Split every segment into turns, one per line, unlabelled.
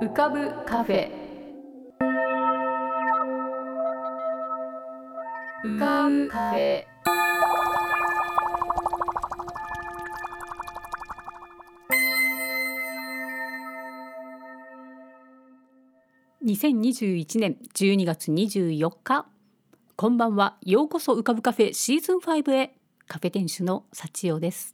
浮かぶカフェ。浮かぶカフェ。2021年12月24日。こんばんは。ようこそ浮かぶカフェシーズン5へ。カフェ店主の幸代です。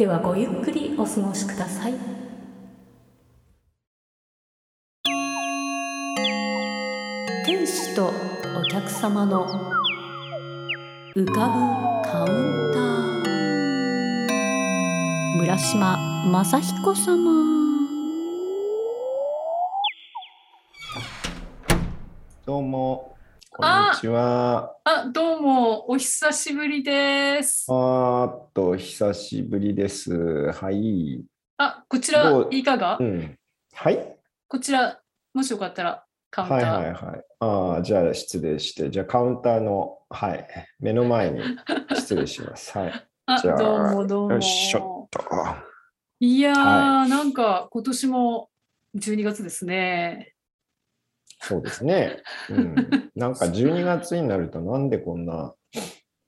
ではごゆっくりお過ごしください。店主とお客様の浮かぶカウンター。村島正彦様。
どうも、こんにちは。
あどうもお久しぶりです
あーっと、久しぶりです。はい。
あこちらいかが、
うん。はい。
こちらもしよかったらカウンター、
はいはいはい。ああ、じゃあ失礼して、じゃあカウンターの、はい、目の前に失礼します。はい。
あどうもどうも
よいしょっと。
いやー、
は
なんか今年も12月ですね。
そうですね。うん。なんか12月になると、なんでこんな、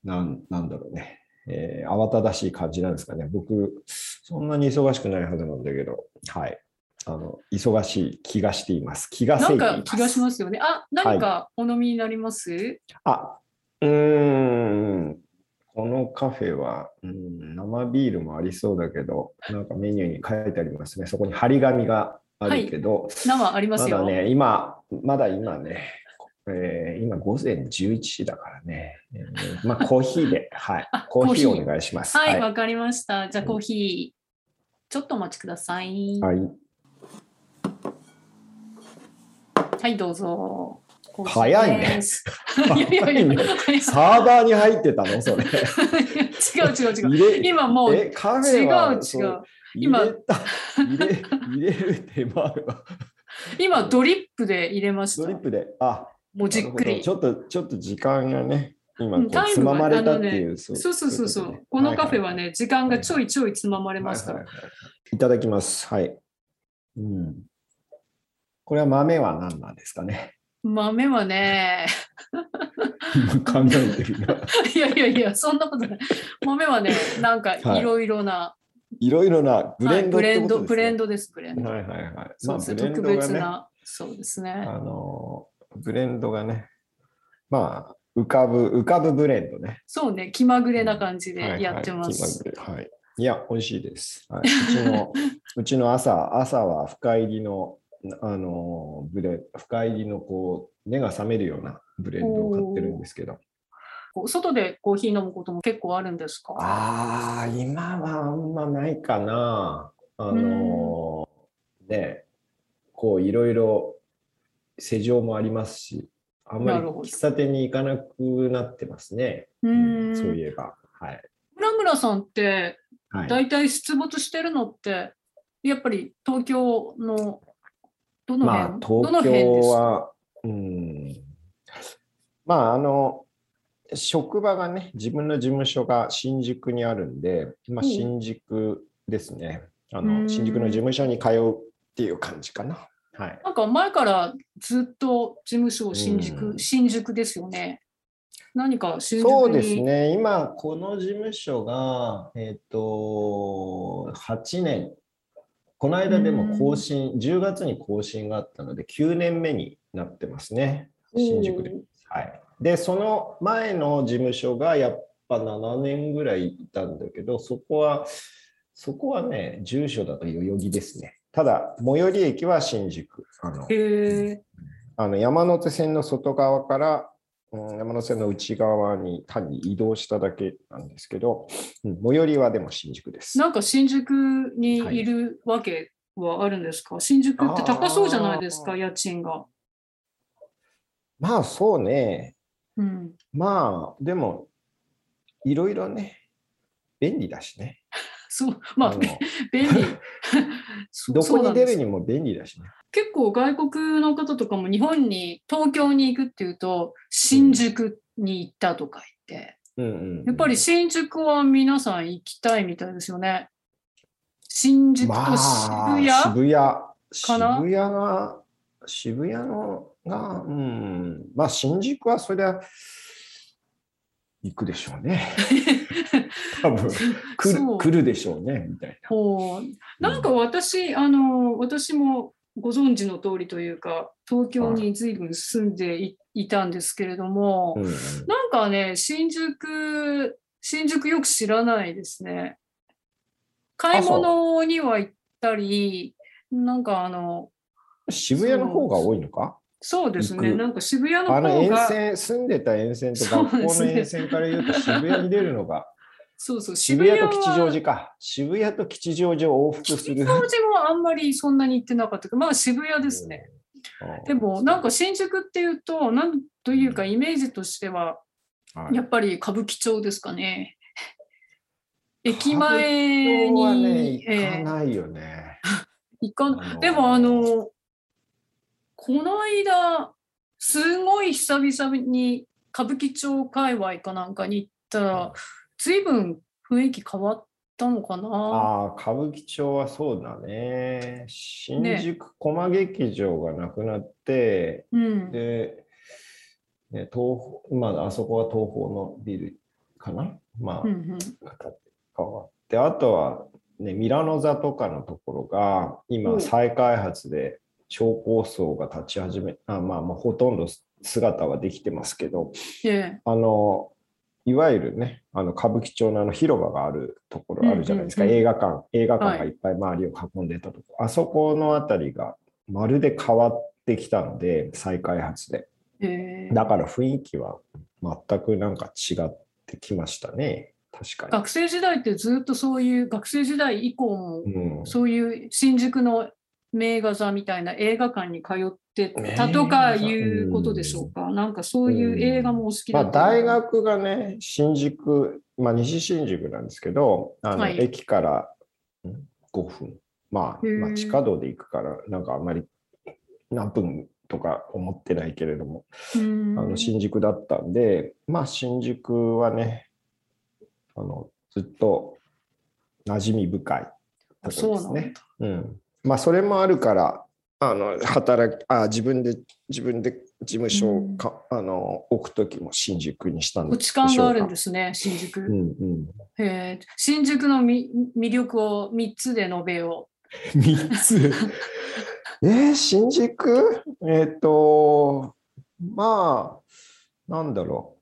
なんなんだろうね。えー慌ただしい感じなんですかね。僕、そんなに忙しくないはずなんだけど、はい。あの、忙しい気がしています。気が
なん。か気がしますよね。あ、何かお飲みになります、
あ、うーん。このカフェは、うん、生ビールもありそうだけど、なんかメニューに書いてありますね。そこに張り紙があるけど、
生ありまよ。
まね、今、まだ今ね、えー今午前11時だからね、えーまあコーヒーで、はい
あ、
コーヒーお願いします。
はい、
は
わ、かりました。じゃあ
うん
コーヒー、ちょっとお待ちください。
い。
はい、
はい
どうぞ。
早いね。
いやいやいや、いや
サーバーに入ってたの？それ。
違う違う違う。今もう
え、カフェは
違う違う今
入れた入れ入れる手間が。
今ドリップで入れました。
ドリップで、あ、
もうじっくり
ち。ょっと、ちょっと時間がね、今つままれたっていう。
そうそうそうそうそう、
いこ
のカフェは、
い
ね、時間がちょいちょいつままれますから。
はいただきます。はい。うん。これは豆は何なんですかね？
豆はね、
今 考えてるな。
いやいやいや、そんなことない。豆はね、なんか
はい
いろいろな、
いろいろなブレンド
はい。ブレンド、ブレンドです、ブレンド。
はいはいはい。
そうですね、特別な、そうですね。
あの、ブレンドがね、まあ、浮かぶ、浮かぶブレンドね。
そうね、気まぐれな感じ
はい
でやってま
はい
す。
気まぐれはい。いや、美味しいです。はい、うちの、うちの朝、朝は深入りの、あの、ブレ深入りのこう、目が覚めるようなブレンドを買ってるんですけど。
こう外でコーヒー飲むことも結構あるんですか？
ああ、今はあんまないかな。あのね、こういろいろ世情もありますし、あんまり喫茶店に行かなくなってますね。
うーん
そういえば。はい。
村村さんって、
はい、
大体出没してるのって、やっぱり東京のどの辺、
まあ、
どの
東
辺ですか？
京は、うん。まあ、あの、職場がね、自分の事務所が新宿にあるんで、まあ、
うん
新宿ですね。あ
うん
の、新宿の事務所に通うっていう感じかな。はい。
なんか前からずっと事務所新宿、
うん
新宿ですよね。何か新宿に
そうですね。今、この事務所が、えっ、と、8年。この間でも更新、10月に更新があったので、9年目になってますね。新宿で。はい。で、その前の事務所がやっぱ7年ぐらいいたんだけど、そこは、そこはね、住所だと代々木ですね。ただ、最寄り駅は新宿。あの
へえ。
あの山手線の外側から、うん、山手線の内側に単に移動しただけなんですけど、うん最寄りはでも新宿です。
なんか新宿にいるわけはあるんですか？新宿って高そうじゃないですか、家賃が。
まあそうね。
うん。
まあでも、いろいろね、便利だしね。
そう、まあ、便利。そ
どこに出る
に
にも便利だしね。
結構外国の方とかも日本に、東京に行くっていうと、新宿に行ったとか言って、
うんうんうん
やっぱり新宿は皆さん行きたいみたいですよね。新宿と
まあ
渋谷、
渋谷が、渋谷のが、うん、まあ新宿はそりゃ行くでしょうね。多分来る来るでしょうね、みたい
ほう
な。
なんか私、あの、私もご存知の通りというか、東京に随分住んでいいたんですけれども、
うんうん
なんかね、新宿、新宿よく知らないですね。買い物には行ったり、なんかあの、
渋谷の方が多いのか？
そうですね、なんか渋谷の
あの沿
方が、
線、住んでた沿線と学校の沿線から言うと渋谷に出るのが、
そうそう、
渋谷と吉祥
は
寺か。渋谷と吉祥寺を往復する。
吉祥寺もあんまりそんなに行ってなかったけど、まあ渋谷ですね。
うん。
でもなんか新宿っていうと、なんというかイメージとしては、
はい
やっぱり歌舞伎町ですかね。駅前
今日はね、
に、
行か
ええ
ないよね。
行か
あのー
でもあの、この間、すごい久々に歌舞伎町界隈かなんかに行ったら、随分雰囲気変わったのかな？
ああ、歌舞伎町はそうだね。新宿駒劇場がなくなって、
うん。
で、ね、東宝、まあ、あそこは東宝のビルかな？まあ、
うんうん
形変わって、あとは、ね、ミラノ座とかのところが
う
今
ん
再開発で超高層が立ち始め、あまあ、もうほとんど姿はできてますけど、
ええ。
あの、いわゆるね、あの歌舞伎町のあの広場があるところあるじゃないですか、
うんうんうん。
映画館、映画館
はい。
がいっぱい周りを囲んでたとこ、あそこのあたりがまるで変わってきたので、再開発で。
ええ。
だから雰囲気は全くなんか違ってきましたね。確か
学生時代ってずっとそういう、学生時代以降も、そういう新宿の名画座みたいな映画館に通ってたとかいうことでしょうか？なんかそういう映画もお好きだ
まあ、
った
大学がね、新宿、まあ、西新宿なんですけど、あの
はい。
駅からん5分、まあ、まあ、地下道で行くから、なんかあんまり何分とか思ってないけれども、
うん。
あの新宿だったんで、まあ、新宿はね、あのずっと馴染み深いところですね。うん、まあそれもあるからあの働きあ自分で自分で事務所をか、あの置くときも新宿にしたんで
土地勘があるんですね、新宿。
うんうん、
へえ。新宿のみ魅力を3つで述べよ
3つ？えー、新宿？えっ、とまあなんだろ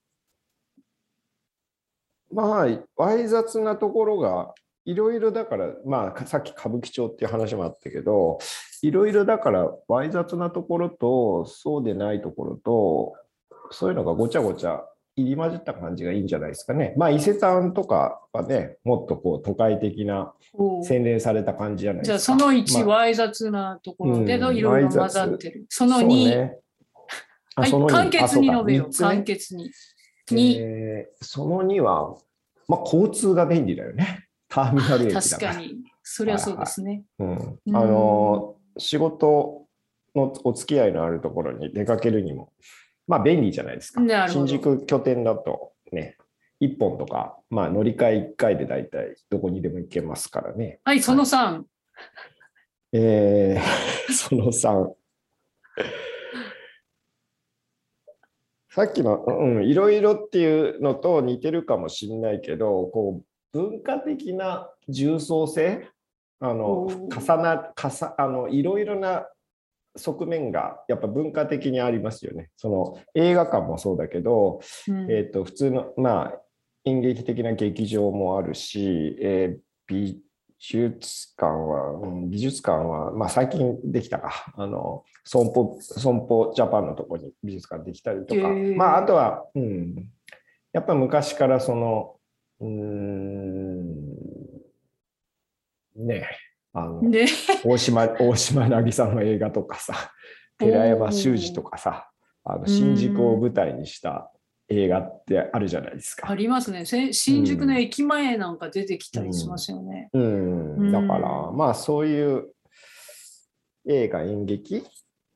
う。まあわい雑なところがいろいろだからまあさっき歌舞伎町っていう話もあったけどいろいろだからわい雑なところとそうでないところとそういうのがごちゃごちゃ入り混じった感じがいいんじゃないですかね。まあ伊勢丹とかはねもっとこう都会的な洗練された感じじゃないですか。
じゃあその1、
まあ
わい雑なところでの
うん
いろいろ混ざってる。その
そう
2、
ねあ
はい簡潔に述べよう。簡潔に。2、
えーその2は、まあ、交通が便利だよね。ターミナル駅だから。
確かに。そりゃそうですね。
うん、
うん
あの仕事のお付き合いのあるところに出かけるにも、まあ便利じゃないですか新宿拠点だとね、1本とか、まあ乗り換え1回で大体どこにでも行けますからね。
はい、その3。
えー その3。さっきの、うん、いろいろっていうのと似てるかもしれないけど、こう、文化的な重層性、あの、重な、重、あの、いろいろな側面がやっぱ文化的にありますよね。その映画館もそうだけど、
うん。
えっ、と、普通の、まあ、演劇的な劇場もあるし、えー美術館は、うん美術館は、まあ、最近できたか、あの、損保、損保ジャパンのところに美術館できたりとか、
へー。
まあ、あとは、うん、やっぱ昔からその、うーん、ね、あの、
ね、
大島、大島渚の映画とかさ、寺山修司とかさ、あの新宿を舞台にした映画ってあるじゃないです
あ
か。
りますね。せ新宿の駅前なんか出てきたりしますよね。
うん、だから、まあそういう映画、演劇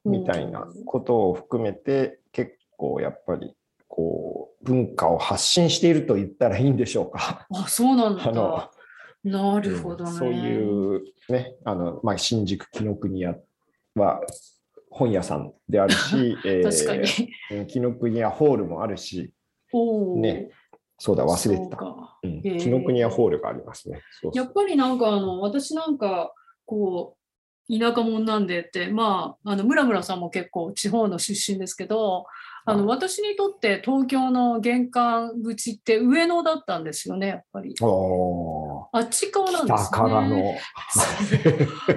みたいなことを含めて、結構やっぱりこう文化を発信していると言ったらいいんでしょうか。
あ、そうなん
あの
だ。なるほどね。
そういうね、あの、まあ、新宿紀ノ国屋は本屋さんであるし、えー
確かに。
うん紀ノ国屋ホールもあるし、
おー
ねそうだ、忘れてた。
そう
ん紀ノ国屋ホールがありますね。
やっぱりなんかあの私なんかこう田舎者なんでってまああの村村さんも結構地方の出身ですけどあの私にとって東京の玄関口って上野だったんですよねやっぱりあっち側なんですね。
北からの。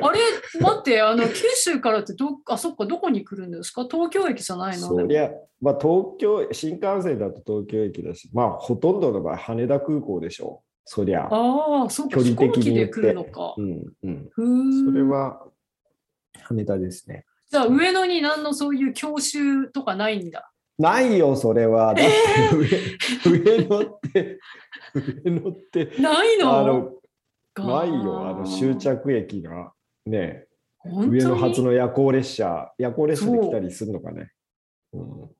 あれ待ってあの九州からってどあそっかどこに来るんですか？東京駅じゃないの？
そりゃ、まあ、東京、新幹線だと東京駅だし、まあ、ほとんどの場合、羽田空港でしょう。そりゃ。
ああそうか
距離
飛行機で来るのか。
うん、うんそれは、羽田ですね。
じゃあ上野に何のそういう教習とかないんだ？
ないよ、それは。だって上、上野って、上野って、
ないの？
ないよ、あの終着駅が。ね、上野発の夜行列車、夜行列車で来たりするのかね。うん、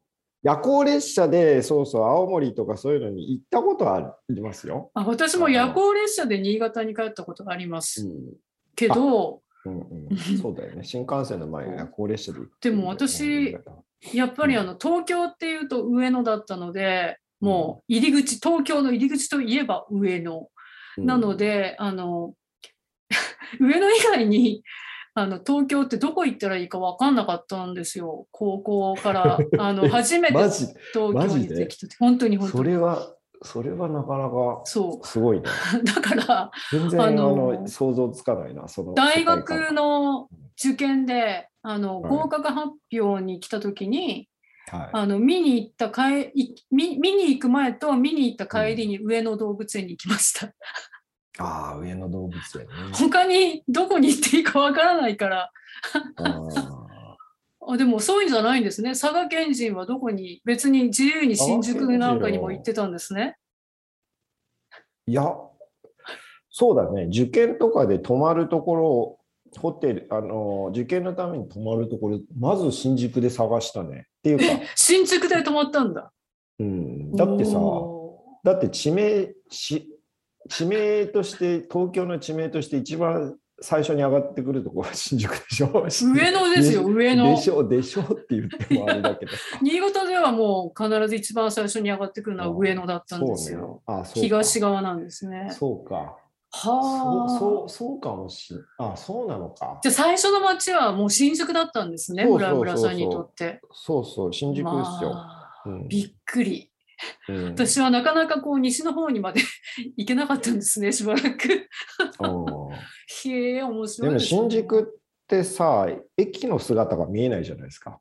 夜行列車で、そうそう、青森とかそういうのに行ったことはありますよ。
あ私も夜行列車で新潟に帰ったことがあります。けど、
うんうん、そうだよね。新幹線の前が夜行列車で行く
でも私、やっぱりあの東京っていうと上野だったので、もう入り口、東京の入り口といえば上野。なので、あの、上野以外に、あの東京ってどこ行ったらいいか分かんなかったんですよ。高校から。あの初めて東京に
で
出てきた。本当に本当に。
それは、それはなかなか
そ
すごいね。
う。だから、
全然あ
あの
の想像つかないな、その
大学の受験で、あの、
はい
合格発表に来た時に、
はい
あの見に行った帰い見見に行く前と見に行った帰りに上野動物園に行きました。
ああ、上野動物園ね。
他にどこに行っていいかわからないから。
あ
でもそういうんじゃないんですね。佐賀県人はどこに別に自由に新宿なんかにも行ってたんですね。
いや、そうだね、受験とかで泊まるところ、ホテル、あの、受験のために泊まるところ、まず新宿で探したね。っていうか、
新宿で泊まったんだ。
うん、だってさ、
お
だって地名、し地名として、東京の地名として一番最初に上がってくるところは新宿でしょ？
ー上野ですよ、上野
で。しょ、でしょ？って言ってもあれだけどさ。
新潟ではもう必ず一番最初に上がってくるのは上野だったんですよ。
そうね。あ、そうか。
東側なんですね。
そうか。そ
はあ。
う、そう、そうかもしれあ、そうなのか。
じゃあ最初の街はもう新宿だったんですね、村村さんにとって。
そうそう、新宿ですよ。
まあ
うん
びっくり。
うん
私はなかなかこう西の方にまで 行けなかったんですね、しばらく。
うん
へえ、面白い
ですも
ね、
新宿ってさ、駅の姿が見えないじゃないですか。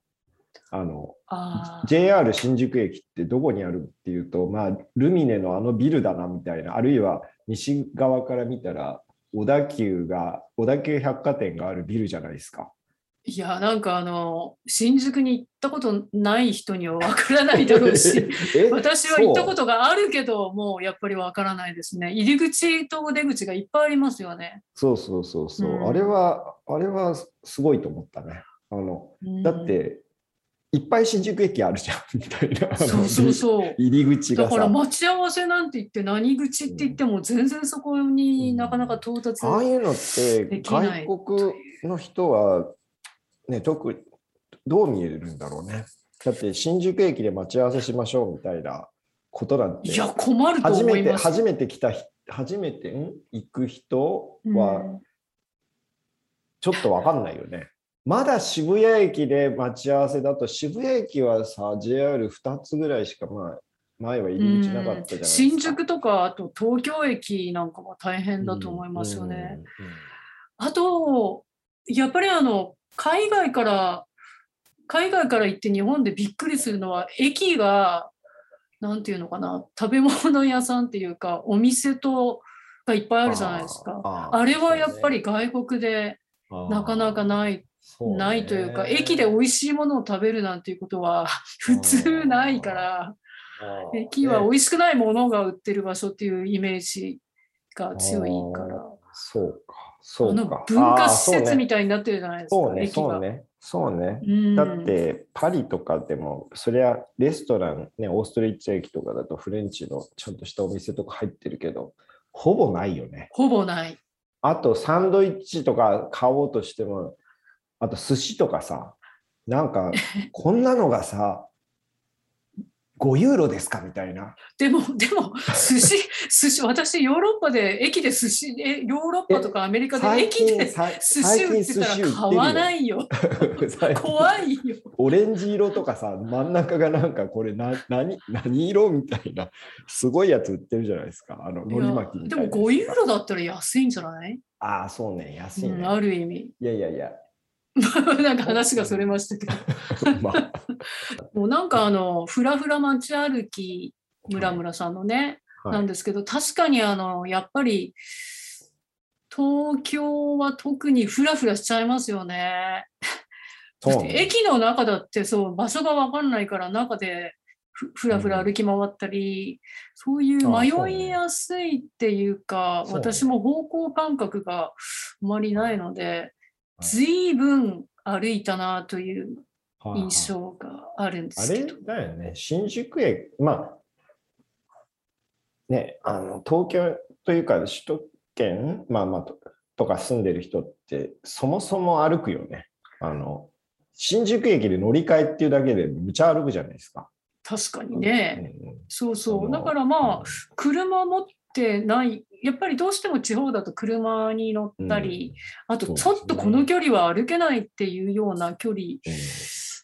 あの、
あー
JR 新宿駅ってどこにあるっていうと、まあ、ルミネのあのビルだなみたいな、あるいは西側から見たら、小田急が、小田急百貨店があるビルじゃないですか。
いや、なんかあの、新宿に行ったことない人にはわからないだろうし、
え
私は行ったことがあるけど、もうやっぱりわからないですね。入り口と出口がいっぱいありますよね。
そうそうそうそう、
うん
あれは、あれはすごいと思ったね。あの、だっ
うん、
て、いっぱい新宿駅あるじゃん、みたいな。
そうそうそう。
入り口が
だから
さ。
待ち合わせなんて言って何口って言っても全然そこになかなか到達、
ああいうのって外国の人は、ね、特にどう見えるんだろうね。だって新宿駅で待ち合わせしましょうみたいなことなんて
いや困ると
初めて
思います。
初めて来た人初めてん？行く人
うん
はちょっと分かんないよね。まだ渋谷駅で待ち合わせだと渋谷駅はさ JR2 つぐらいしかまあ前は入り口なかったじゃないですか。
新宿とかあと東京駅なんかは大変だと思いますよね。あとやっぱりあの海外から海外から行って日本でびっくりするのは駅がなんていうのかな食べ物屋さんっていうかお店とがいっぱいあるじゃないですか。
あ
あれはやっぱり外国でなかなかない、ないというか、駅で美味しいものを食べるなんていうことは 普通ないから、駅は美
ね
味しくないものが売ってる場所っていうイメージが強いから。
そうか、そうか。
文化施設み
た
たいになってるじゃないですか、
そうね、
駅が。
そうね、そうね。
うん
だって、パリとかでも、そりゃレストラン、ね、オーストリッチ駅とかだとフレンチのちゃんとしたお店とか入ってるけど、ほぼないよね。
ほぼない。
あと、サンドイッチとか買おうとしても、あと寿司とかさ、なんか、こんなのがさ、5ユーロですかみたいな。
でも、でも、寿司、寿司、私、ヨーロッパで駅で寿司、え、ヨーロッパとかアメリカで
最
駅で寿司
最
売ってたら買わないよ。怖いよ。
オレンジ色とかさ、真ん中がなんかこれな何何色みたいな、すごいやつ売ってるじゃないですか。あの、海苔巻きみ
でも
たいなやつが。
5ユーロだったら安いんじゃない、
ああ、そうね、安いね。
うん、ある意味。
いやいやいや、
なんか話がそれましたけど。
まあ、
もうなんかあの、ふらふら街歩き、村村さんのね、
はい
なんですけど、確かにあの、やっぱり、東京は特にふらふらしちゃいますよね。
そうね。
駅の中だってそう場所が分かんないから中でふふらふら歩き回ったり、そういう
あそうね
迷いやすいっていうか
ね
私も方向感覚があまりないので
はい
随分歩いたなという印象があるんで
あれ
すけど。
だよね、新宿駅、まあ、ね、あの東京というか首都圏、まあまあと、とか住んでる人って、そもそも歩くよね。あの新宿駅で乗り換えっていうだけでむちゃ歩くじゃないですか。
確かにね、
うんうん
そうそう。だからまあ車持ってないやっぱりどうしても地方だと車に乗ったり、あとちょっとこの距離は歩けないっていうような距離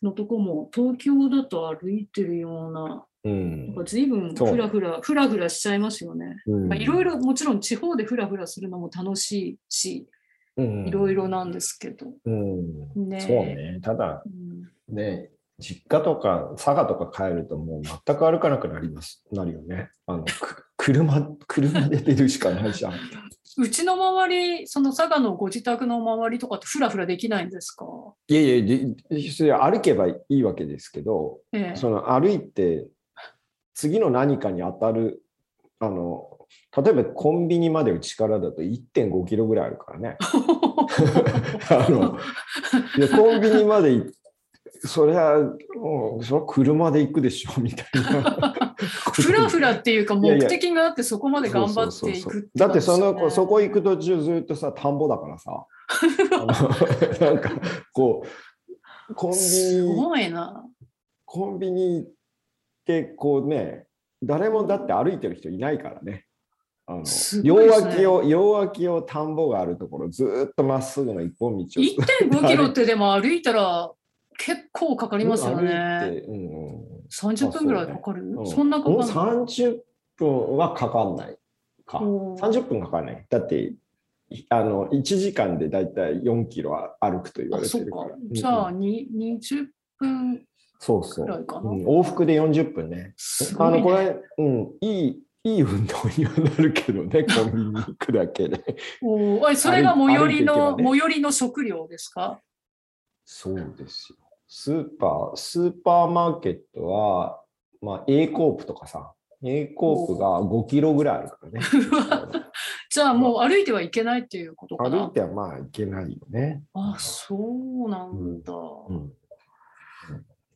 のとこも東京だと歩いてるような、
うん。
なんか随分ふらふら、ふらふらしちゃいますよね。いろいろもちろん地方でふらふらするのも楽しいし、
うん。
いろいろなんですけど。
うん。
ね。
そうね。ただ
うん。
ね、実家とか佐賀とか帰るともう全く歩かなくなります、なるよね。あの、く車、車で出るしかないじゃん。
うちの周り、その佐賀のご自宅の周りとかってふらふらできないんですか？
いやいやで、それ歩けばいいわけですけど、
ええ
その歩いて次の何かに当たる、あの、例えばコンビニまでうちからだと1.5キロぐらいあるからね。あのコンビニまで行そりゃ、もうそれは車で行くでしょみたいな。
ふらふらっていうか目的があってそこまで頑張っていく
だってその、そこ行く途中ずっとさ田んぼだからさ。なんかこうコンビ
す
ニ
ごいな。
コンビニってこうね誰もだって歩いてる人いないからね。あの
すご
両脇を両脇を田んぼがあるところずーっとまっすぐの一本道を
1.5キロってでも歩いたら結構かかりますよね。
て、うんうん
30分ぐらいかかる？
うん
そんなかかんない。
30分はかかんないか。
おー
30分かかんない。だって、いあの1時間でだいたい4キロは歩くと言わ
あ、
れてるから。。
じゃあ、
うん
に20分
そうそう、
くらいかな？
うん往復で40分ね。
すごい、
あの、
ね。
これ、うん、いい、いい運動にはなるけどね、コンビニに行くだけで。
おそれが最寄りの、
ね
最寄りの食料ですか？
そうですよ。スーパー、スーパーマーケットは、まあ、A コープとかさ、A コープが5キロぐらいあるからね。
じゃあもう歩いてはいけないっていうことかな。
歩いてはまあいけないよね。
あ、そうなんだ。
うん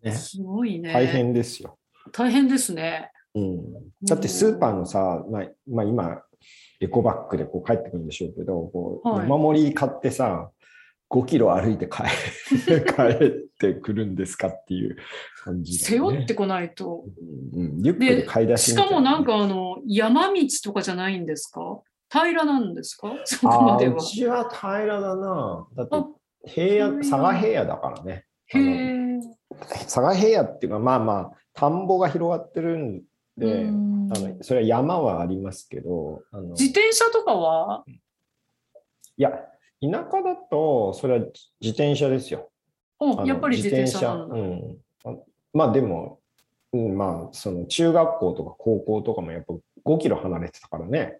ね
すごいね。
大変ですよ。
大変ですね。
うん、だってスーパーのさ、まあ、まあ、今、エコバッグでこう帰ってくるんでしょうけど、こう
はい
山盛り買ってさ、5キロ歩いて帰帰ってくるんですかっていう感じ、
背負ってこないと。
うんうん、リュックで買い出し
しかもなんかあの山道とかじゃないんですか？平らなんですか？そこまでは。
う。ちは平らだな。だって
あ
平野、佐賀平野だからね。佐賀平野っていうか、まあまあ、田んぼが広がってるんで、
うん。
あのそれは山はありますけど、あの。
自転車とかは？い
や、田舎だと、それは自転車ですよ。
やっぱり自転車。
うん。あまあでも、うん、まあ、その中学校とか高校とかもやっぱ5キロ離れてたからね。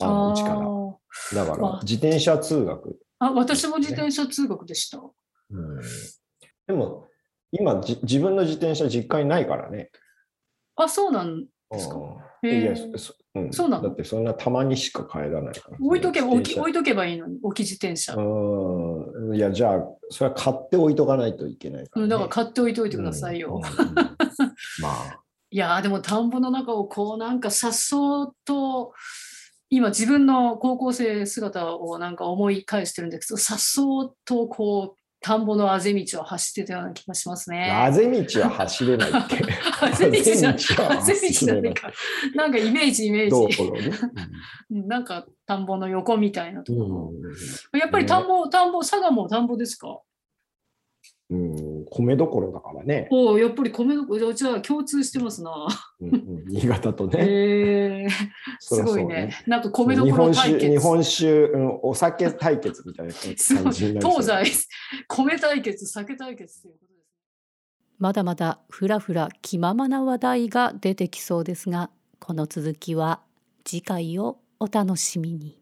あのうちから。
あ
だから
わ、
自転車通学。
あ、私も自転車通学でした。
うん、でも、今じ、自分の自転車実家にないからね。
あ、そうなんですか？
そうん、
そうなの？
だってそんなたまにしか帰らないから。
置いとけば、置き置いとけばいいのに、置き自転車。
車うん。いや、じゃあ、それは買って置いとかないといけないから、ね。
うんだから買っておいておいてくださいよ。
うんうんうん まあ、
いやーでも田んぼの中をこうなんかさっそうと今自分の高校生姿をなんか思い返してるんですけどさっそうとこう田んぼのあぜ道を走ってたような気がしますね。
あぜ道は走れないって。
あぜ道じゃ
あぜ道
じ
走れない
か。なんかイメージイメ
道
ージ。
路ね。
うんなんか田んぼの横みたいなところ。
う
やっぱり田んぼ、田んぼ、佐賀も田んぼですか？
ん、うん、米どころだからね、
おお、やっぱり米どころ、じゃあ共通してますな。
うんうん、新潟とね。
へえ
そ
すごいね。なんか米ど
日
ころ対決。
日本酒、うん、お酒対決みたいな感じになりそう
東西、米対決、酒対決ということですね。まだまだふらふら気ままな話題が出てきそうですが、この続きは次回をお楽しみに。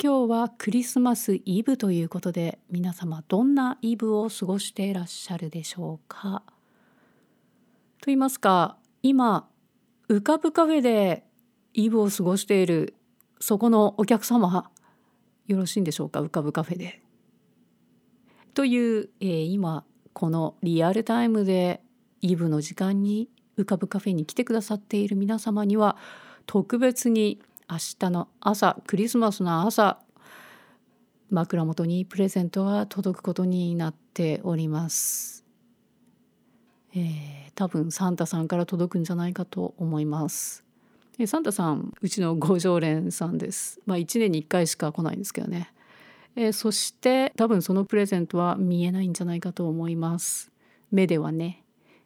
今日はクリスマスイブということで皆様どんなイブを過ごしていらっしゃるでしょうか？と言いますか今浮かぶカフェでイブを過ごしているそこのお客様よろしいんでしょうか？浮かぶカフェで。という、えー今このリアルタイムでイブの時間に浮かぶカフェに来てくださっている皆様には特別に明日の朝クリスマスの朝枕元にプレゼントが届くことになっております。えー多分サンタさんから届くんじゃないかと思います。えーサンタさんうちの五常連さんです。まあ1年に1回しか来ないんですけどね。えーそして多分そのプレゼントは見えないんじゃないかと思います。目ではね。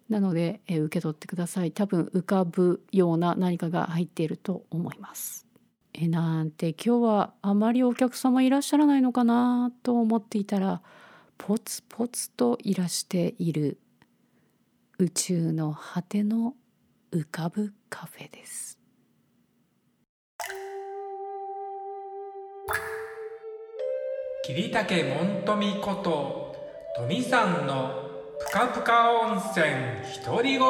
なので、えー受け取ってください。多分浮かぶような何かが入っていると思います。えなんて今日はあまりお客様いらっしゃらないのかなと思っていたらポツポツといらしている宇宙の果ての浮かぶカフェです。
桐竹門富こと富さんのぷかぷか温泉独り言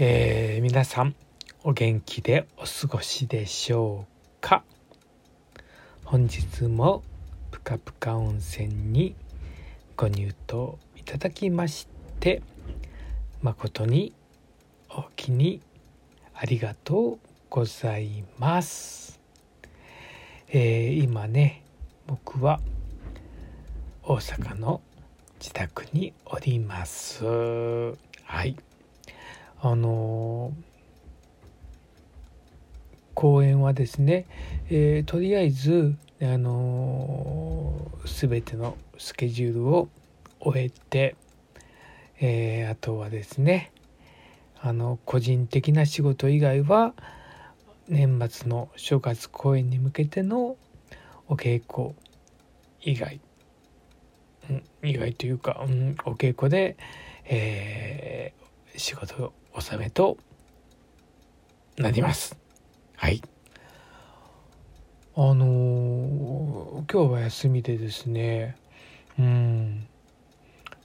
えー、皆さんお元気でお過ごしでしょうか？本日もぷかぷか温泉にご入湯いただきまして誠にお気にありがとうございます。えー今ね僕は大阪の自宅におります。はい。あの公演はですね、えーとりあえずあのー全てのスケジュールを終えて、えーあとはですねあの個人的な仕事以外は年末の正月公演に向けてのお稽古以外、うん、以外というか、うん、お稽古で、えー仕事納めとなります。はい。あのー今日は休みでですね、うん、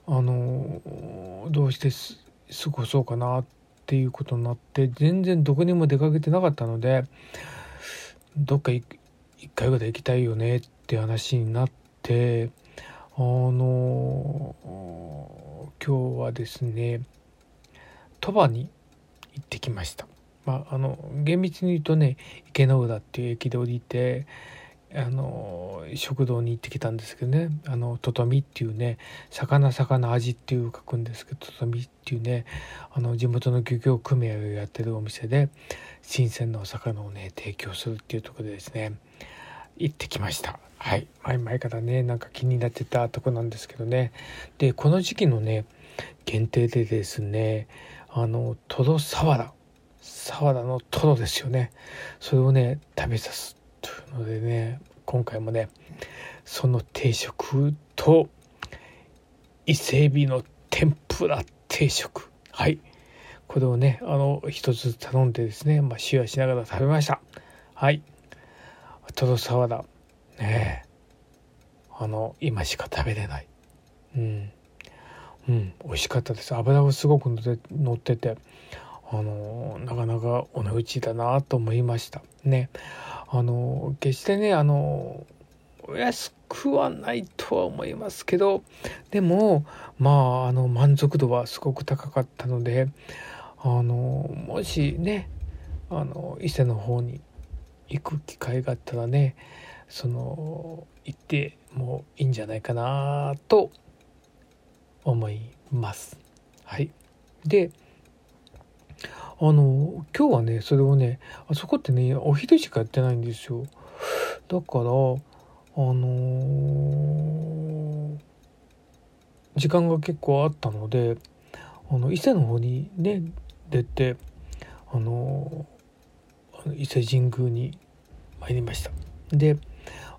あのーどうしてす過ごそうかなっていうことになって全然どこにも出かけてなかったのでどっか一回ぐらい行きたいよねって話になってあの今日はですね鳥羽に行ってきました。まあ、あの厳密に言うとね池之浦っていう駅で降りてあの食堂に行ってきたんですけどね。あのととみっていうね魚魚味っていう書くんですけどととみっていうねあの地元の漁業組合をやってるお店で新鮮なお魚をね提供するっていうところでですね行ってきました。はい。前々からねなんか気になってたとこなんですけどね。でこの時期のね限定でですねあのトロサワラ。沢田のトロですよね。それをね食べさすというのでね今回もねその定食と伊勢海老の天ぷら定食。はい。これをねあの一つ頼んでですね、まあ、シェアしながら食べました。はい。トロサワダねあの今しか食べれない。うん。うん。美味しかったです。油がすごく乗っててあのなかなかお値打ちだなと思いました。ね。あの決してねあの安くはないとは思いますけどでもまああの満足度はすごく高かったのであのもしねあの伊勢の方に行く機会があったらねその行ってもいいんじゃないかなと思います。はい、であの今日はねそれをねあそこってねお昼しかやってないんですよ。だからあのー、時間が結構あったのであの伊勢の方にね出てあの伊勢神宮に参りましたで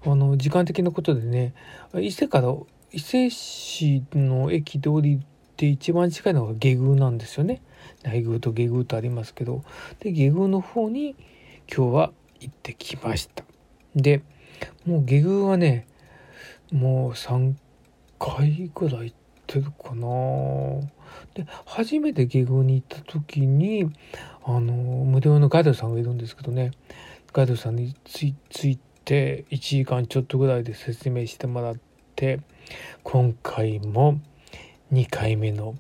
あの時間的なことでね伊勢から伊勢市の駅で降りて一番近いのが下宮なんですよね。内宮と下宮とありますけど。で下宮の方に今日は行ってきました。でもう下宮はねもう3回ぐらい行ってるかな。で初めて下宮に行った時にあの無料のガイドさんがいるんですけどね。ガイドさんについて1時間ちょっとぐらいで説明してもらって今回も2回目の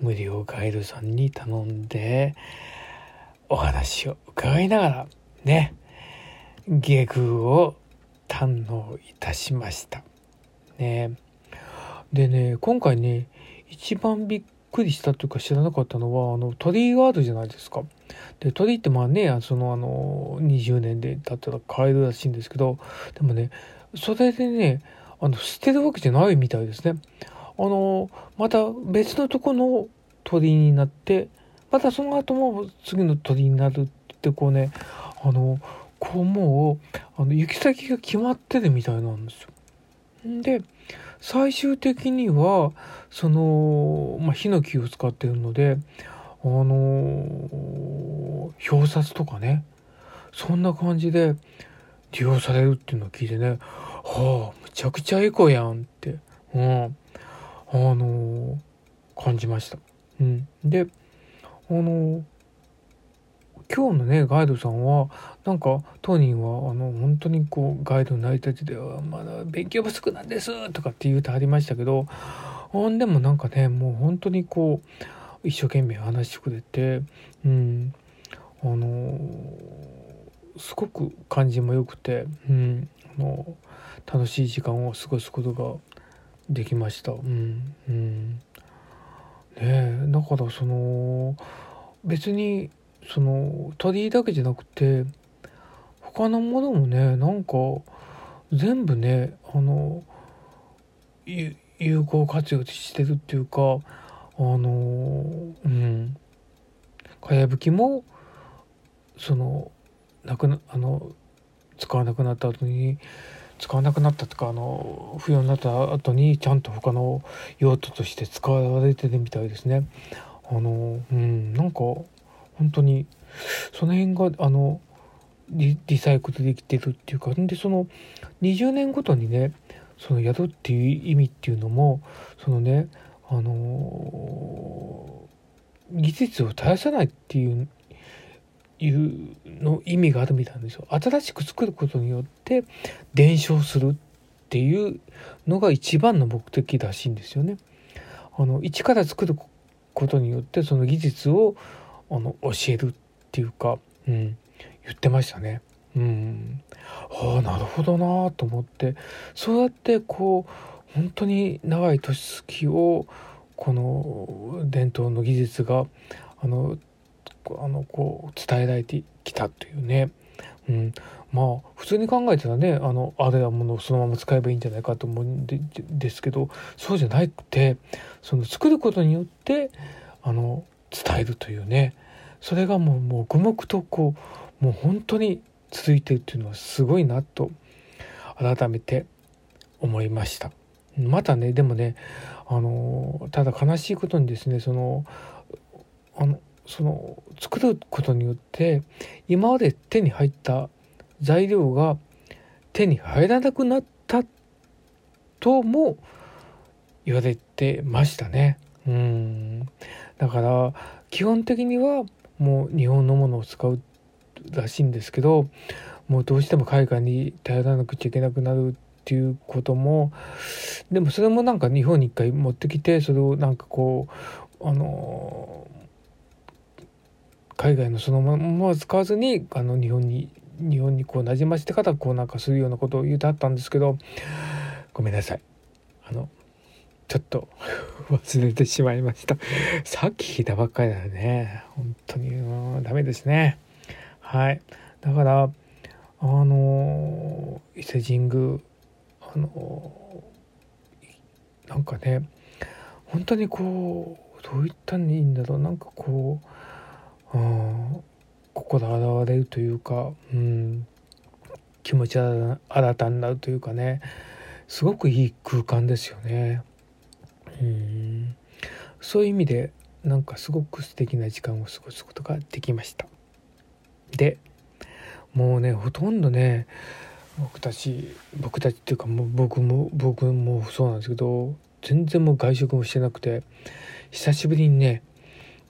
無料ガイドさんに頼んでお話を伺いながらね下宮を堪能いたしましたねでね今回ね一番びっくりしたというか知らなかったのはあの鳥居があるじゃないですか。で鳥居ってまあねそのあの20年で経ったら買えるらしいんですけどでもねそれでねあの捨てるわけじゃないみたいですね。あのまた別のとこの鳥になってまたその後も次の鳥になるってこうねあのこうもうあの行き先が決まってるみたいなんですよ。で最終的にはその、まあ、ヒノキを使ってるのであの表札とかねそんな感じで利用されるっていうのを聞いてねはあむちゃくちゃエコやんって、うん、あの感じました。うん、であの今日のねガイドさんはなんか当人はあの本当にこうガイドの成り立ちではまだ勉強不足なんですとかって言うてはりましたけどほんでもなんかねもう本当にこう一生懸命話してくれてうん。あのすごく感じも良くて、うん、あの楽しい時間を過ごすことができました。うん。うん、ねだからその別にその鳥居だけじゃなくて他のものもねなんか全部ねあの有効活用してるっていうかあのうん。かやぶきもそのなくなあの使わなくなった後に使わなくなったとかあの不要になった後にちゃんと他の用途として使われてるみたいですね。あのうんなんか本当にその辺があのリリサイクルできてるっていうかでその20年ごとにねその宿っていう意味っていうのもそのねあの技術を絶やさないっていういうの意味があるみたいなんですよ。新しく作ることによって伝承するっていうのが一番の目的らしいんですよね。あの一から作ることによってその技術をあの教えるっていうか、うん、言ってましたね。うん、ああなるほどなと思ってそうやってこう本当に長い年月をこの伝統の技術があのあのこう伝えられてきたというね、うん、まあ普通に考えてたらねあのあれらものをそのまま使えばいいんじゃないかと思うんでですけどそうじゃなくてその作ることによってあの伝えるというね。それがもう黙々とこうもう本当に続いてるっていうのはすごいなと改めて思いました。またねでもねあのただ悲しいことにですねそのあのその作ることによって今まで手に入った材料が手に入らなくなったとも言われてましたね。うんだから基本的にはもう日本のものを使うらしいんですけどもうどうしても海外に頼らなくちゃいけなくなるっていうこともでもそれもなんか日本に一回持ってきてそれをなんかこうあの海外のそのまま使わずにあの日本に日本にこうなじませてからこうなんかするようなことを言うてあったんですけどごめんなさい。あのちょっと 忘れてしまいました。さっき聞いたばっかりだよね。本当にもうダメですね。はい。だからあの伊勢神宮あのなんかね本当にこうどう言ったらいいんだろう。なんかこう、心現れるというか、うん、気持ち新たになるというかねすごくいい空間ですよね。うんそういう意味でなんかすごく素敵な時間を過ごすことができました。でもうねほとんどね僕たち僕たちっていうかもう僕も僕もそうなんですけど全然もう外食もしてなくて久しぶりにね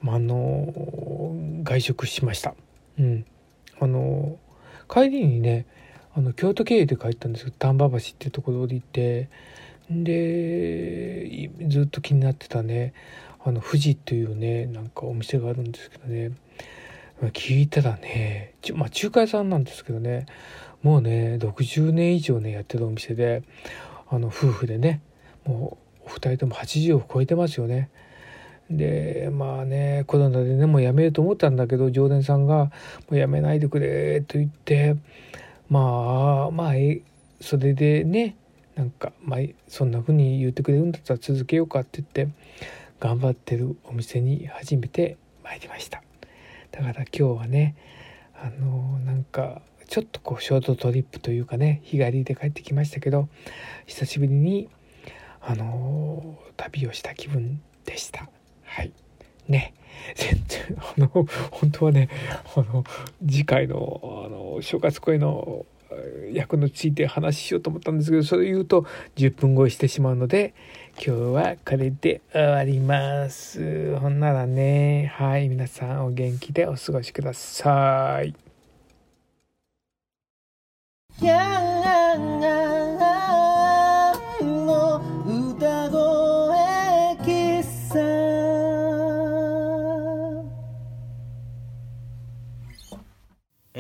あの外食しました。うん、あの帰りにねあの京都経由で帰ったんですけど丹波橋っていうところ降りて。でずっと気になってたね。あの富士というねなんかお店があるんですけどね。聞いたらねまあ中華屋さんなんですけどね。もうね60年以上ねやってるお店であの夫婦でねもうお二人とも80を超えてますよね。でまあねコロナでねもうやめると思ったんだけど常連さんが「もうやめないでくれ」と言ってまあまあそれでねなんか、まあ、そんな風に言ってくれるんだったら続けようかって言って頑張ってるお店に初めて参りました。だから今日はねあのなんかちょっとこうショートトリップというかね日帰りで帰ってきましたけど久しぶりにあの旅をした気分でした。はい。ね。全然あの本当はねあの次回のあの正月声の役のついて話しようと思ったんですけどそれ言うと10分超えしてしまうので今日はこれで終わります。ほんならねはい皆さんお元気でお過ごしください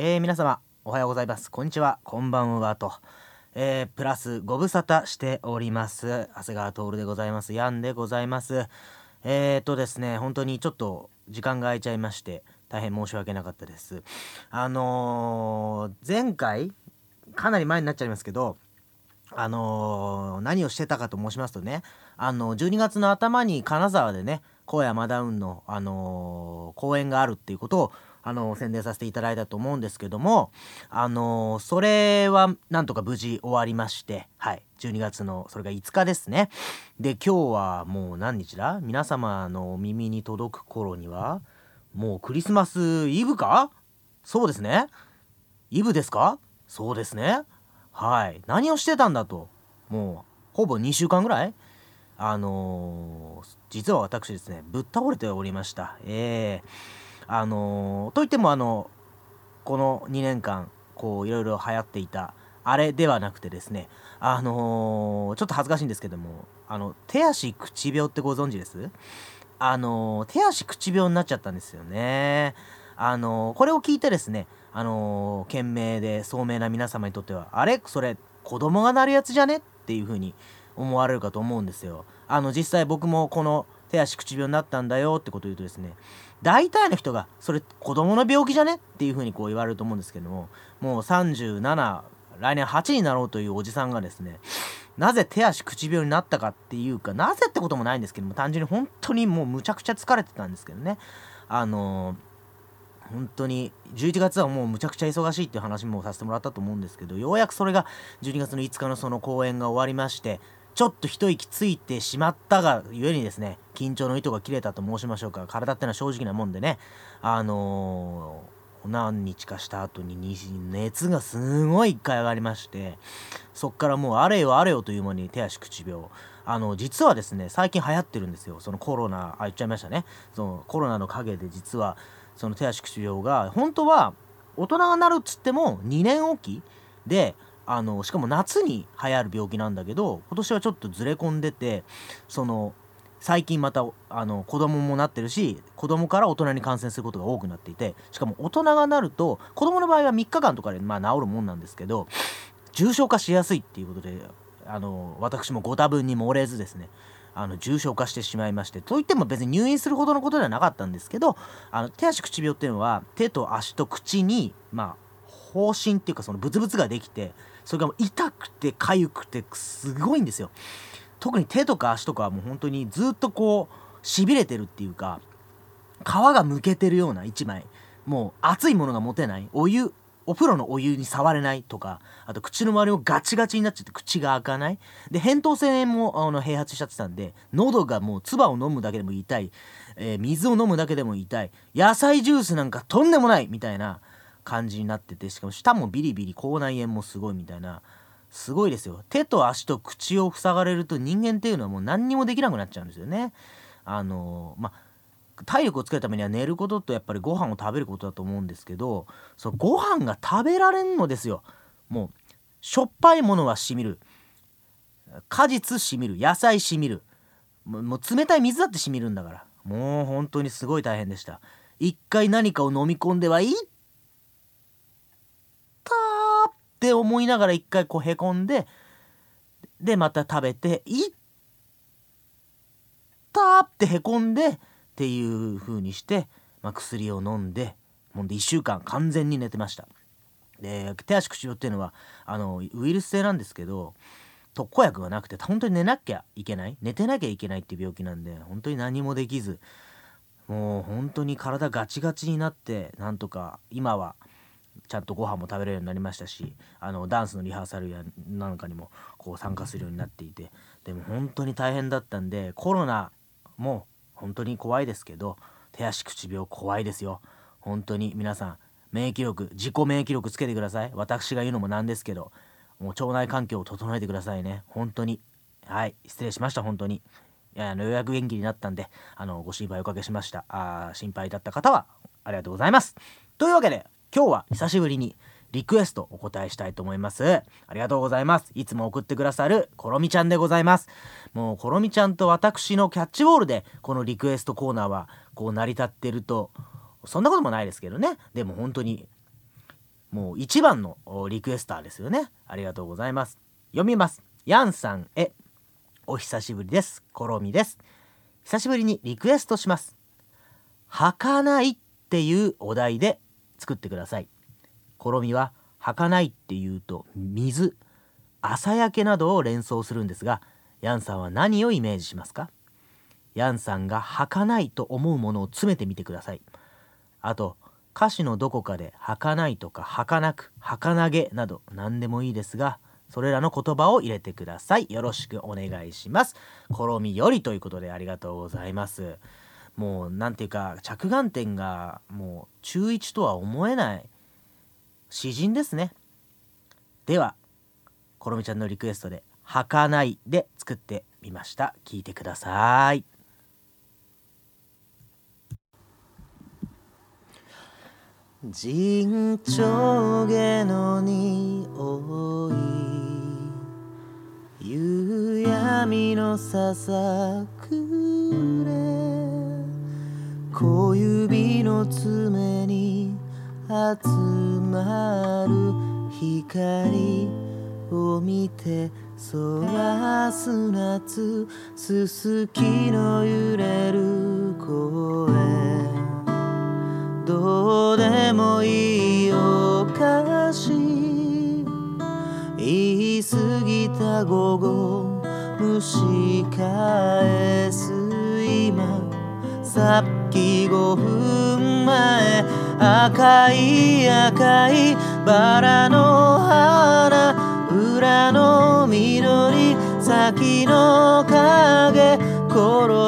えー、皆様おはようございます。こんにちは。こんばんはと、えー、プラスご無沙汰しております。長谷川徹でございます。ヤンでございます。えー、っとですね本当にちょっと時間が空いちゃいまして大変申し訳なかったです。あのー、前回かなり前になっちゃいますけどあのー、何をしてたかと申しますとねあの12月の頭に金沢でね荒野マダウンの、あのー、公演があるっていうことをあの宣伝させていただいたと思うんですけどもあのそれはなんとか無事終わりましてはい。12月のそれが5日ですね。で今日はもう何日だ？皆様の耳に届く頃にはもうクリスマスイブか？そうですね。イブですか？そうですね。はい。何をしてたんだと？もうほぼ2週間ぐらい？あのー、実は私ですねぶっ倒れておりました。ええ。ーあのー、といってもあのこの2年間こういろいろ流行っていたあれではなくてですねあのー、ちょっと恥ずかしいんですけどもあの手足口病ってご存知です？あの、手足口病になっちゃったんですよね。あのこれを聞いてですねあの賢明で聡明な皆様にとってはあれ？それ子供がなるやつじゃね？っていう風に思われるかと思うんですよ。あの実際僕もこの手足口病になったんだよってことを言うとですね大体の人がそれ子供の病気じゃね？っていうふうにこう言われると思うんですけどももう37来年8になろうというおじさんがですねなぜ手足口病になったかっていうかなぜってこともないんですけども単純に本当にもうむちゃくちゃ疲れてたんですけどね。あの本当に11月はもうむちゃくちゃ忙しいっていう話もさせてもらったと思うんですけどようやくそれが12月の5日のその公演が終わりましてちょっと一息ついてしまったがゆえにですね緊張の糸が切れたと申しましょうか。体ってのは正直なもんでね。あのー、何日かした後に熱がすごい一回上がりましてそっからもうあれよあれよという間に手足口病。あの実はですね最近流行ってるんですよ。そのコロナあ言っちゃいましたね。そのコロナの陰で実はその手足口病が本当は大人がなるっつっても2年おきであのしかも夏に流行る病気なんだけど今年はちょっとずれ込んでてその最近またあの子供もなってるし子供から大人に感染することが多くなっていてしかも大人がなると子供の場合は3日間とかでまあ治るもんなんですけど重症化しやすいっていうことであの私もご多分に漏れずですねあの重症化してしまいましてといっても別に入院するほどのことではなかったんですけどあの手足口病っていうのは手と足と口にまあ方針っていうかそのブツブツができてそれがもう痛くて痒くてすごいんですよ。特に手とか足とかはもう本当にずっとこうしびれてるっていうか皮がむけてるような1枚。もう熱いものが持てない。お湯お風呂のお湯に触れないとかあと口の周りもガチガチになっちゃって口が開かない。で扁桃腺もあの併発しちゃってたんで喉がもう唾を飲むだけでも痛い、えー、水を飲むだけでも痛い。野菜ジュースなんかとんでもないみたいな感じになっててしかも舌もビリビリ口内炎もすごいみたいなすごいですよ。手と足と口を塞がれると人間っていうのはもう何にもできなくなっちゃうんですよね。あのまあ体力をつけるためには寝ることとやっぱりご飯を食べることだと思うんですけどそのご飯が食べられんのですよ。もうしょっぱいものはしみる。果実しみる。野菜しみる。もう冷たい水だってしみるんだから。もう本当にすごい大変でした。一回何かを飲み込んではいったって思いながら一回こうへこんででまた食べていったってへこんでっていう風にして、まあ、薬を飲んでもんで1週間完全に寝てました。で手足口病っていうのはあのウイルス性なんですけど特効薬がなくて本当に寝なきゃいけない寝てなきゃいけないっていう病気なんで本当に何もできずもう本当に体ガチガチになってなんとか今はちゃんとご飯も食べれるようになりましたしあのダンスのリハーサルやなんかにもこう参加するようになっていてでも本当に大変だったんでコロナも本当に怖いですけど手足口病怖いですよ。本当に皆さん免疫力自己免疫力つけてください。私が言うのもなんですけどもう腸内環境を整えてくださいね。本当に。はい失礼しました本当に。いやあのようやく元気になったんであのご心配おかけしました。あ心配だった方はありがとうございます。というわけで今日は久しぶりにリクエストお答えしたいと思います。ありがとうございます。いつも送ってくださるコロミちゃんでございます。もうコロミちゃんと私のキャッチボールでこのリクエストコーナーはこう成り立ってるとそんなこともないですけどね。でも本当にもう一番のリクエスターですよね。ありがとうございます。読みます。ヤンさんへお久しぶりです。コロミです。久しぶりにリクエストします儚いっていうお題で作ってください。ころみは儚いっていうと水朝焼けなどを連想するんですがヤンさんは何をイメージしますか？ヤンさんが儚いと思うものを詰めてみてください。あと歌詞のどこかで儚いとか儚く儚げなど何でもいいですがそれらの言葉を入れてください。よろしくお願いします。ころみよりということでありがとうございます。もう何ていうか着眼点がもう中1とは思えない詩人ですね。ではころみちゃんのリクエストで「はかない」で作ってみました。聞いてください陣長下の匂い夕闇のささくれ小指の爪に集まる光を見て空す夏すすきの揺れる声どうでもいいお菓子言い過ぎた午後蒸し返す今さっき5分前赤い赤いバラの花裏の緑先の影転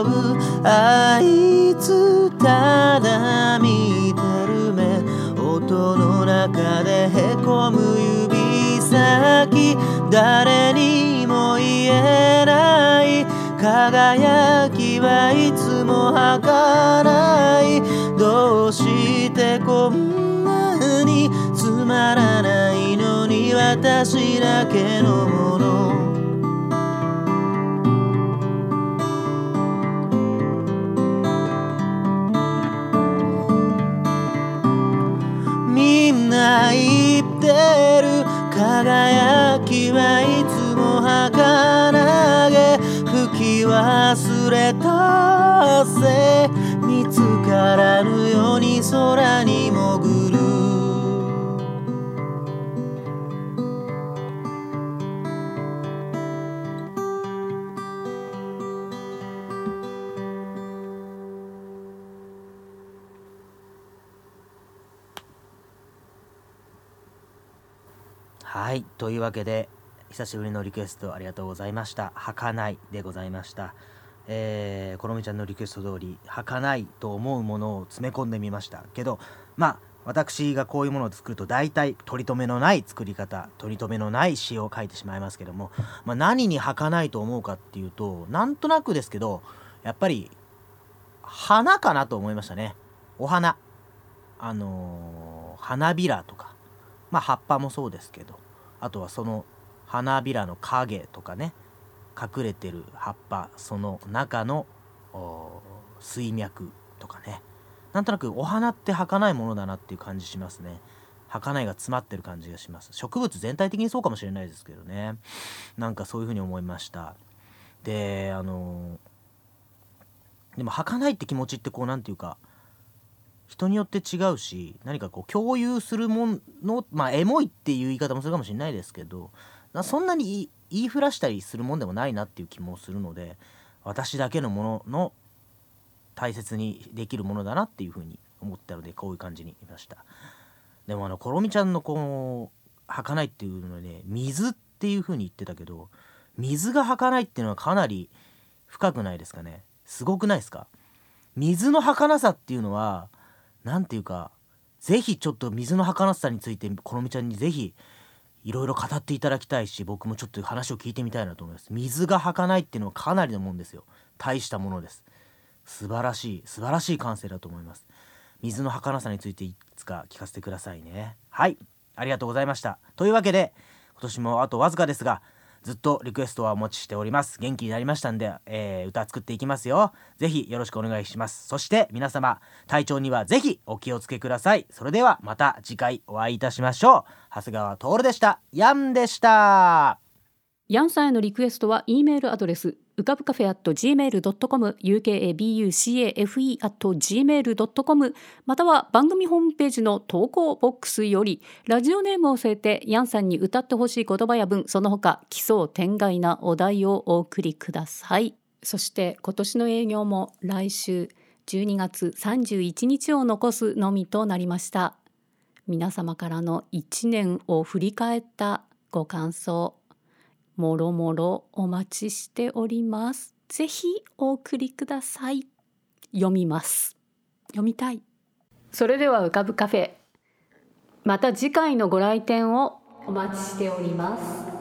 ぶあいつただ見てる目音の中でへこむ指先誰にも言えない輝きはいつも儚い。どうしてこんなにつまらないのに私だけのもの。みんな言ってる。輝きはいつも儚げ。吹き忘れた。せ見つからぬように空に潜る。はいというわけで久しぶりのリクエストありがとうございました「儚い」でございました。えー、このみちゃんのリクエスト通り儚いと思うものを詰め込んでみましたけどまあ私がこういうものを作ると大体取り留めのない作り方取り留めのない詩を書いてしまいますけども、まあ、何に儚いと思うかっていうとなんとなくですけどやっぱり花かなと思いましたね。お花。あのー、花びらとか。まあ葉っぱもそうですけどあとはその花びらの影とかね。隠れてる葉っぱその中の水脈とかね。なんとなくお花って儚いものだなっていう感じしますね。儚いが詰まってる感じがします。植物全体的にそうかもしれないですけどね。なんかそういうふうに思いました。であのでも儚いって気持ちってこう何て言うか人によって違うし何かこう共有するものまあエモいっていう言い方もするかもしれないですけどそんなに言いふらしたりするもんでもないなっていう気もするので私だけのものの大切にできるものだなっていうふうに思ったのでこういう感じにいました。でもあのコロミちゃんのこう儚いっていうので、ね、水っていうふうに言ってたけど水が儚いっていうのはかなり深くないですかね。すごくないですか。水の儚さっていうのは何て言うか是非ちょっと水の儚さについてこのみちゃんに是非いろいろ語っていただきたいし僕もちょっと話を聞いてみたいなと思います。水が儚いっていうのはかなりのもんですよ。大したものです。素晴らしい素晴らしい感性だと思います。水の儚さについていつか聞かせてくださいね。はいありがとうございました。というわけで今年もあとわずかですがずっとリクエストはお持ちしております。元気になりましたんで、えー、歌作っていきますよ。ぜひよろしくお願いします。そして皆様体調にはぜひお気をつけください。それではまた次回お会いいたしましょう。長谷川徹でした。ヤンでした。
ヤンさんへのリクエストは E メールアドレスうかぶカフェ at gmail.com ukabucafe at gmail.com または番組ホームページの投稿ボックスよりラジオネームを添えてヤンさんに歌ってほしい言葉や文その他奇想天外なお題をお送りください。そして今年の営業も来週12月31日を残すのみとなりました。皆様からの1年を振り返ったご感想。もろもろお待ちしております。ぜひお送りください。読みます。読みたい。それでは浮かぶカフェ。また次回のご来店をお待ちしております。